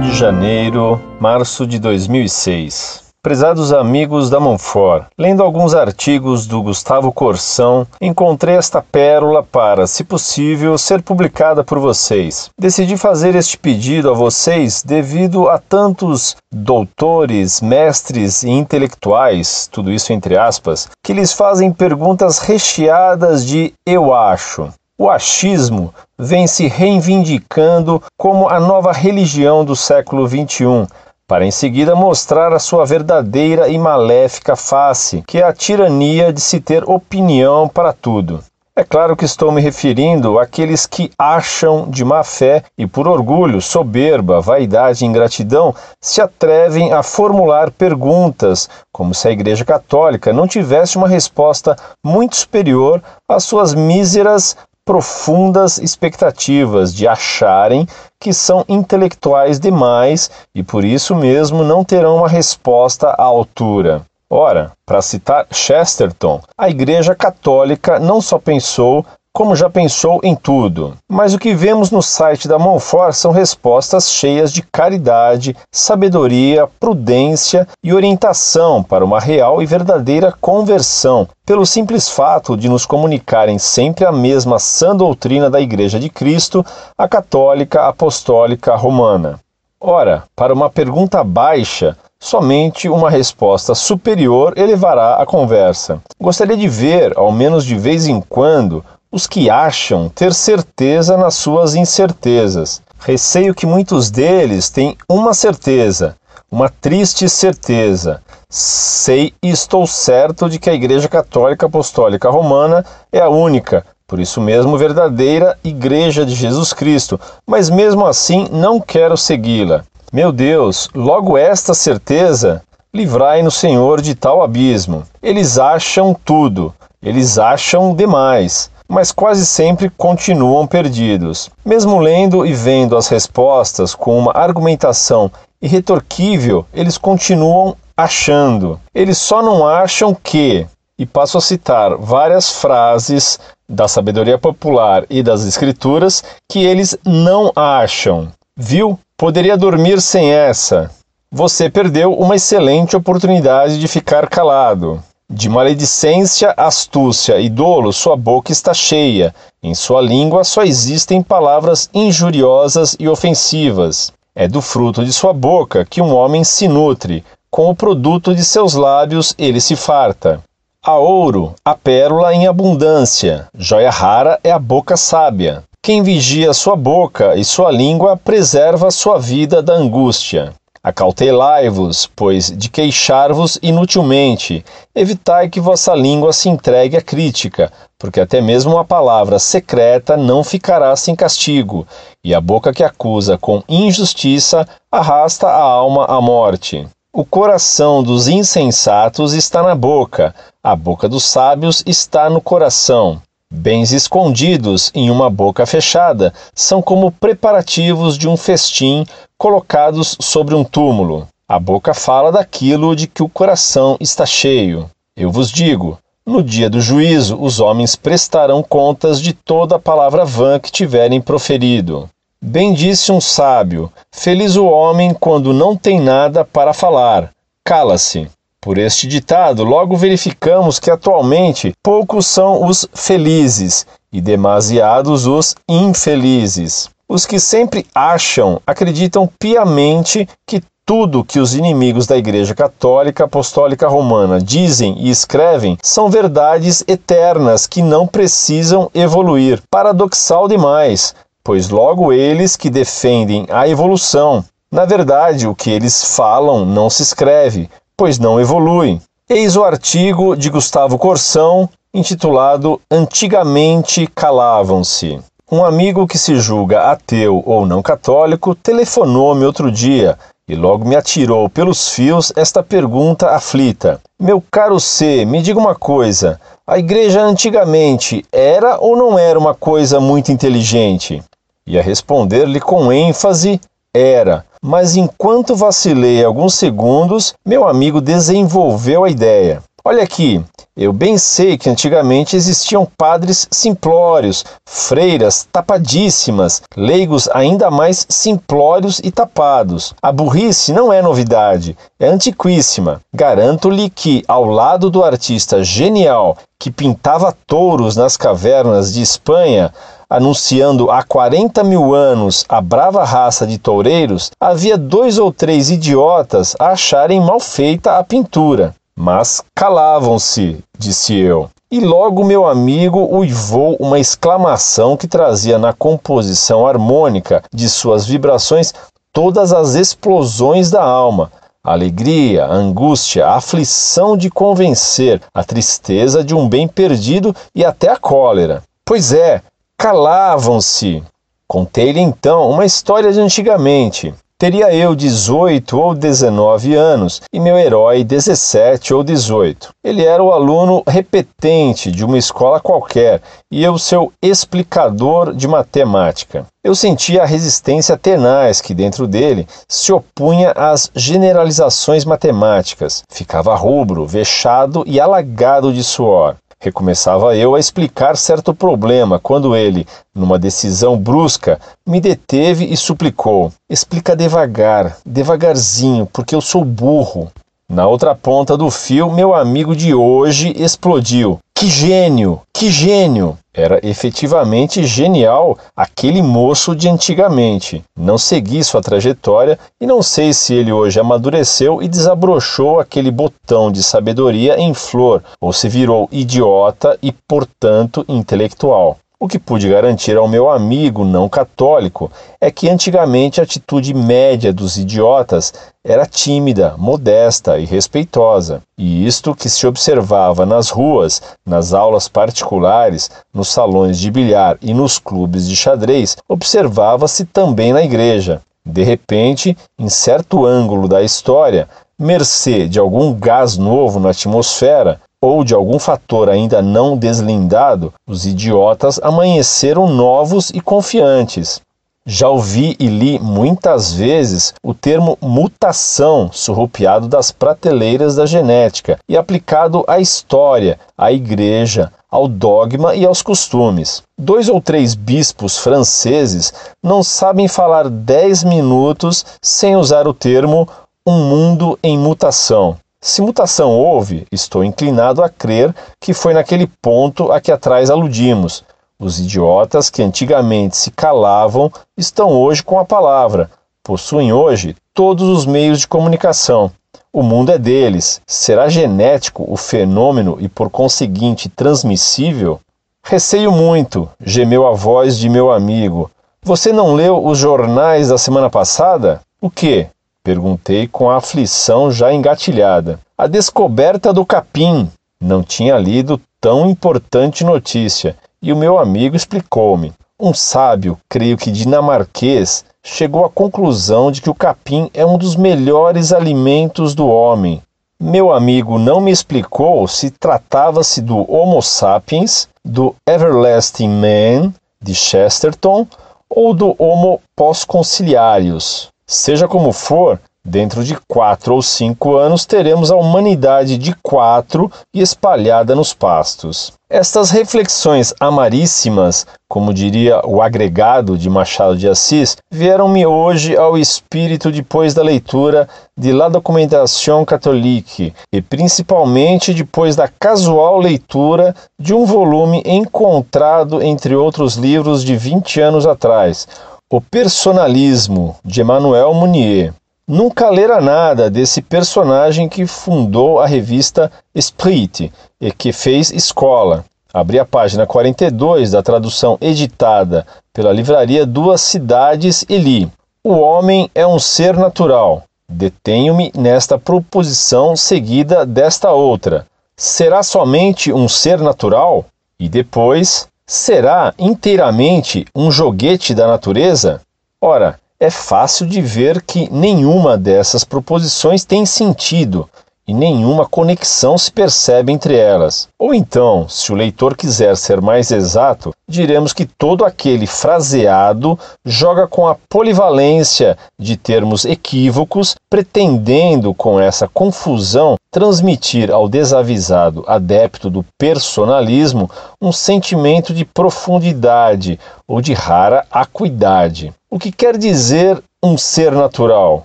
De Janeiro, março de 2006. Prezados amigos da Monfort, lendo alguns artigos do Gustavo Corsão, encontrei esta pérola para, se possível, ser publicada por vocês. Decidi fazer este pedido a vocês devido a tantos doutores, mestres e intelectuais, tudo isso entre aspas, que lhes fazem perguntas recheadas de eu acho. O achismo vem se reivindicando como a nova religião do século XXI para em seguida mostrar a sua verdadeira e maléfica face, que é a tirania de se ter opinião para tudo. É claro que estou me referindo àqueles que acham de má fé e por orgulho, soberba, vaidade e ingratidão se atrevem a formular perguntas, como se a Igreja Católica não tivesse uma resposta muito superior às suas míseras profundas expectativas de acharem que são intelectuais demais e por isso mesmo não terão uma resposta à altura. Ora, para citar Chesterton, a Igreja Católica não só pensou como já pensou em tudo. Mas o que vemos no site da Monfort são respostas cheias de caridade, sabedoria, prudência e orientação para uma real e verdadeira conversão, pelo simples fato de nos comunicarem sempre a mesma sã doutrina da Igreja de Cristo, a católica apostólica romana. Ora, para uma pergunta baixa, Somente uma resposta superior elevará a conversa. Gostaria de ver, ao menos de vez em quando, os que acham ter certeza nas suas incertezas. Receio que muitos deles têm uma certeza, uma triste certeza. Sei e estou certo de que a Igreja Católica Apostólica Romana é a única, por isso mesmo verdadeira Igreja de Jesus Cristo, mas mesmo assim não quero segui-la. Meu Deus, logo esta certeza, livrai-nos, Senhor, de tal abismo. Eles acham tudo, eles acham demais mas quase sempre continuam perdidos. Mesmo lendo e vendo as respostas com uma argumentação irretorquível, eles continuam achando. Eles só não acham que, e passo a citar várias frases da sabedoria popular e das escrituras que eles não acham. Viu? Poderia dormir sem essa. Você perdeu uma excelente oportunidade de ficar calado. De maledicência, astúcia e dolo, sua boca está cheia. Em sua língua só existem palavras injuriosas e ofensivas. É do fruto de sua boca que um homem se nutre, com o produto de seus lábios ele se farta. A ouro, a pérola em abundância, joia rara é a boca sábia. Quem vigia sua boca e sua língua preserva sua vida da angústia. Acautelai-vos, pois, de queixar-vos inutilmente. Evitai que vossa língua se entregue à crítica, porque até mesmo uma palavra secreta não ficará sem castigo, e a boca que acusa com injustiça arrasta a alma à morte. O coração dos insensatos está na boca, a boca dos sábios está no coração. Bens escondidos em uma boca fechada são como preparativos de um festim colocados sobre um túmulo. A boca fala daquilo de que o coração está cheio. Eu vos digo: no dia do juízo, os homens prestarão contas de toda a palavra vã que tiverem proferido. Bem disse um sábio: Feliz o homem quando não tem nada para falar. Cala-se. Por este ditado, logo verificamos que atualmente poucos são os felizes e demasiados os infelizes. Os que sempre acham, acreditam piamente que tudo que os inimigos da Igreja Católica Apostólica Romana dizem e escrevem são verdades eternas que não precisam evoluir. Paradoxal demais, pois logo eles que defendem a evolução. Na verdade, o que eles falam não se escreve, pois não evolui. Eis o artigo de Gustavo Corsão, intitulado Antigamente Calavam-se. Um amigo que se julga ateu ou não católico telefonou-me outro dia e logo me atirou pelos fios esta pergunta aflita: Meu caro C, me diga uma coisa. A igreja antigamente era ou não era uma coisa muito inteligente? E a responder-lhe com ênfase: Era mas enquanto vacilei alguns segundos, meu amigo desenvolveu a ideia. Olha aqui, Eu bem sei que antigamente existiam padres simplórios, freiras tapadíssimas, leigos ainda mais simplórios e tapados. A burrice não é novidade, é antiquíssima. Garanto-lhe que, ao lado do artista genial que pintava touros nas cavernas de Espanha, anunciando há 40 mil anos a brava raça de toureiros, havia dois ou três idiotas a acharem mal feita a pintura. Mas calavam-se, disse eu. E logo meu amigo uivou uma exclamação que trazia na composição harmônica de suas vibrações todas as explosões da alma, alegria, angústia, aflição de convencer, a tristeza de um bem perdido e até a cólera. Pois é, calavam-se. Contei-lhe então uma história de antigamente. Teria eu 18 ou 19 anos e meu herói 17 ou 18. Ele era o aluno repetente de uma escola qualquer e eu seu explicador de matemática. Eu sentia a resistência tenaz que dentro dele se opunha às generalizações matemáticas. Ficava rubro, vexado e alagado de suor. Recomeçava eu a explicar certo problema quando ele, numa decisão brusca, me deteve e suplicou: Explica devagar, devagarzinho, porque eu sou burro. Na outra ponta do fio, meu amigo de hoje explodiu. Que gênio! Que gênio! Era efetivamente genial aquele moço de antigamente. Não segui sua trajetória e não sei se ele hoje amadureceu e desabrochou aquele botão de sabedoria em flor ou se virou idiota e, portanto, intelectual. O que pude garantir ao meu amigo não católico é que antigamente a atitude média dos idiotas era tímida, modesta e respeitosa, e isto que se observava nas ruas, nas aulas particulares, nos salões de bilhar e nos clubes de xadrez, observava-se também na igreja. De repente, em certo ângulo da história, mercê de algum gás novo na atmosfera, ou de algum fator ainda não deslindado, os idiotas amanheceram novos e confiantes. Já ouvi e li muitas vezes o termo mutação surrupiado das prateleiras da genética e aplicado à história, à igreja, ao dogma e aos costumes. Dois ou três bispos franceses não sabem falar dez minutos sem usar o termo um mundo em mutação. Se mutação houve, estou inclinado a crer que foi naquele ponto a que atrás aludimos. Os idiotas que antigamente se calavam estão hoje com a palavra, possuem hoje todos os meios de comunicação. O mundo é deles. Será genético o fenômeno e, por conseguinte, transmissível? Receio muito, gemeu a voz de meu amigo. Você não leu os jornais da semana passada? O que? Perguntei com a aflição já engatilhada. A descoberta do capim. Não tinha lido tão importante notícia e o meu amigo explicou-me. Um sábio, creio que dinamarquês, chegou à conclusão de que o capim é um dos melhores alimentos do homem. Meu amigo não me explicou se tratava-se do Homo sapiens, do Everlasting Man, de Chesterton, ou do Homo pós-conciliários. Seja como for, dentro de quatro ou cinco anos teremos a humanidade de quatro e espalhada nos pastos. Estas reflexões amaríssimas, como diria o agregado de Machado de Assis, vieram-me hoje ao espírito depois da leitura de La Documentation Catholique e principalmente depois da casual leitura de um volume encontrado entre outros livros de 20 anos atrás, o Personalismo, de Emmanuel Mounier. Nunca lera nada desse personagem que fundou a revista Esprit e que fez escola. Abri a página 42 da tradução editada pela livraria Duas Cidades e li: O homem é um ser natural. Detenho-me nesta proposição seguida desta outra. Será somente um ser natural? E depois, será inteiramente um joguete da natureza? Ora, é fácil de ver que nenhuma dessas proposições tem sentido e nenhuma conexão se percebe entre elas. Ou então, se o leitor quiser ser mais exato, diremos que todo aquele fraseado joga com a polivalência de termos equívocos, pretendendo com essa confusão transmitir ao desavisado adepto do personalismo um sentimento de profundidade ou de rara acuidade. O que quer dizer um ser natural?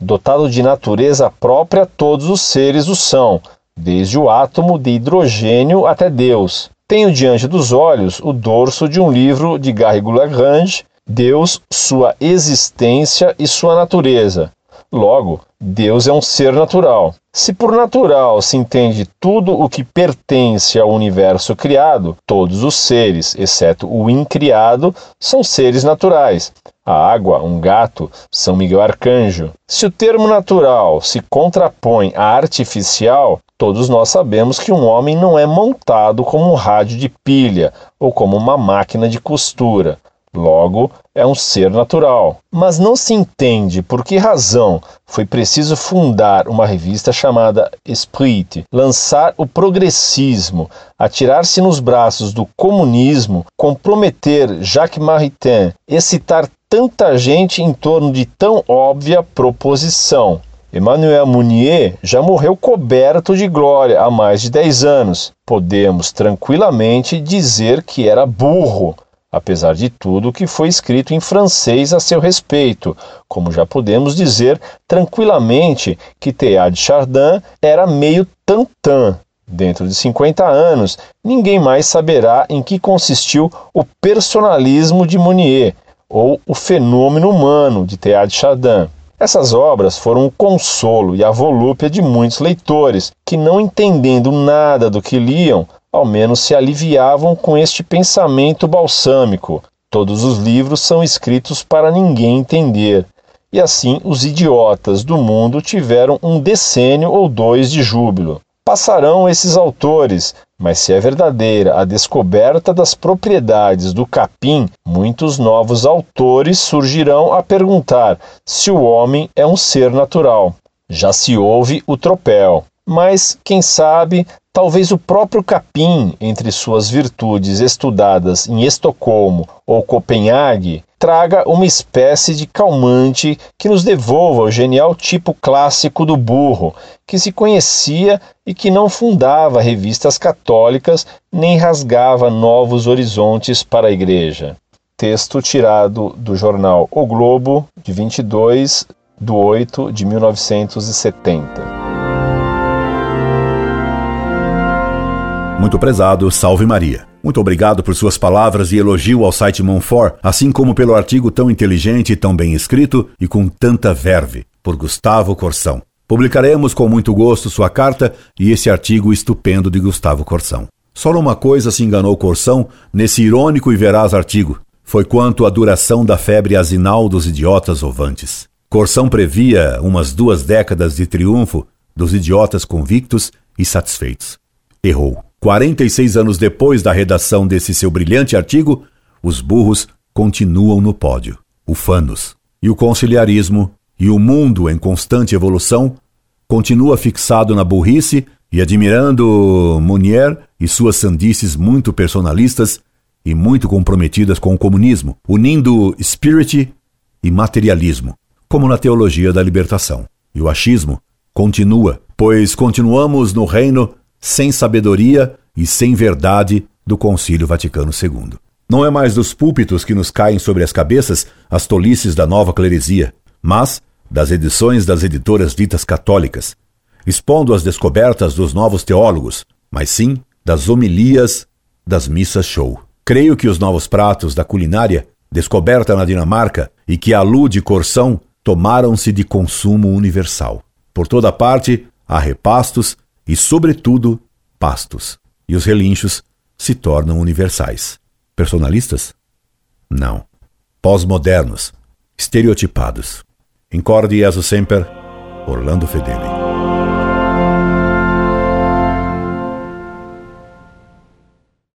Dotado de natureza própria, todos os seres o são, desde o átomo de hidrogênio até Deus. Tenho diante dos olhos o dorso de um livro de Garrigou-Lagrange, Deus, sua existência e sua natureza. Logo, Deus é um ser natural. Se por natural se entende tudo o que pertence ao universo criado, todos os seres, exceto o incriado, são seres naturais a água, um gato, São Miguel Arcanjo. Se o termo natural se contrapõe à artificial, todos nós sabemos que um homem não é montado como um rádio de pilha ou como uma máquina de costura. Logo, é um ser natural. Mas não se entende por que razão foi preciso fundar uma revista chamada Esprit, lançar o progressismo, atirar-se nos braços do comunismo, comprometer Jacques Maritain, excitar tanta gente em torno de tão óbvia proposição. Emmanuel Mounier já morreu coberto de glória há mais de 10 anos. Podemos tranquilamente dizer que era burro, apesar de tudo que foi escrito em francês a seu respeito, como já podemos dizer tranquilamente que Teilhard Chardin era meio tantã. Dentro de 50 anos, ninguém mais saberá em que consistiu o personalismo de Mounier, ou O Fenômeno Humano, de Teilhard Chardin. Essas obras foram um consolo e a volúpia de muitos leitores, que, não entendendo nada do que liam, ao menos se aliviavam com este pensamento balsâmico. Todos os livros são escritos para ninguém entender. E assim os idiotas do mundo tiveram um decênio ou dois de júbilo. Passarão esses autores, mas se é verdadeira a descoberta das propriedades do capim, muitos novos autores surgirão a perguntar se o homem é um ser natural. Já se ouve o tropel. Mas, quem sabe, talvez o próprio capim, entre suas virtudes estudadas em Estocolmo ou Copenhague, traga uma espécie de calmante que nos devolva o genial tipo clássico do burro, que se conhecia e que não fundava revistas católicas nem rasgava novos horizontes para a Igreja. Texto tirado do jornal O Globo, de 22 de 8 de 1970. Muito prezado, salve Maria. Muito obrigado por suas palavras e elogio ao site Monfort, assim como pelo artigo tão inteligente, tão bem escrito e com tanta verve, por Gustavo Corsão. Publicaremos com muito gosto sua carta e esse artigo estupendo de Gustavo Corsão. Só uma coisa se enganou Corsão nesse irônico e veraz artigo. Foi quanto à duração da febre asinal dos idiotas ovantes. Corsão previa umas duas décadas de triunfo dos idiotas convictos e satisfeitos. Errou. 46 anos depois da redação desse seu brilhante artigo, os burros continuam no pódio, ufanos. E o conciliarismo e o mundo em constante evolução continua fixado na burrice e admirando Munier e suas sandices muito personalistas e muito comprometidas com o comunismo, unindo spirit e materialismo, como na teologia da libertação. E o achismo continua, pois continuamos no reino sem sabedoria e sem verdade do Concílio Vaticano II. Não é mais dos púlpitos que nos caem sobre as cabeças as tolices da nova cleresia, mas das edições das editoras ditas católicas, expondo as descobertas dos novos teólogos, mas sim das homilias das missas show. Creio que os novos pratos da culinária, descoberta na Dinamarca e que alude Corsão, tomaram-se de consumo universal. Por toda parte há repastos e, sobretudo, pastos, e os relinchos se tornam universais. Personalistas? Não. Pós-modernos, estereotipados. Incorde Jesus Semper, Orlando Fedeli.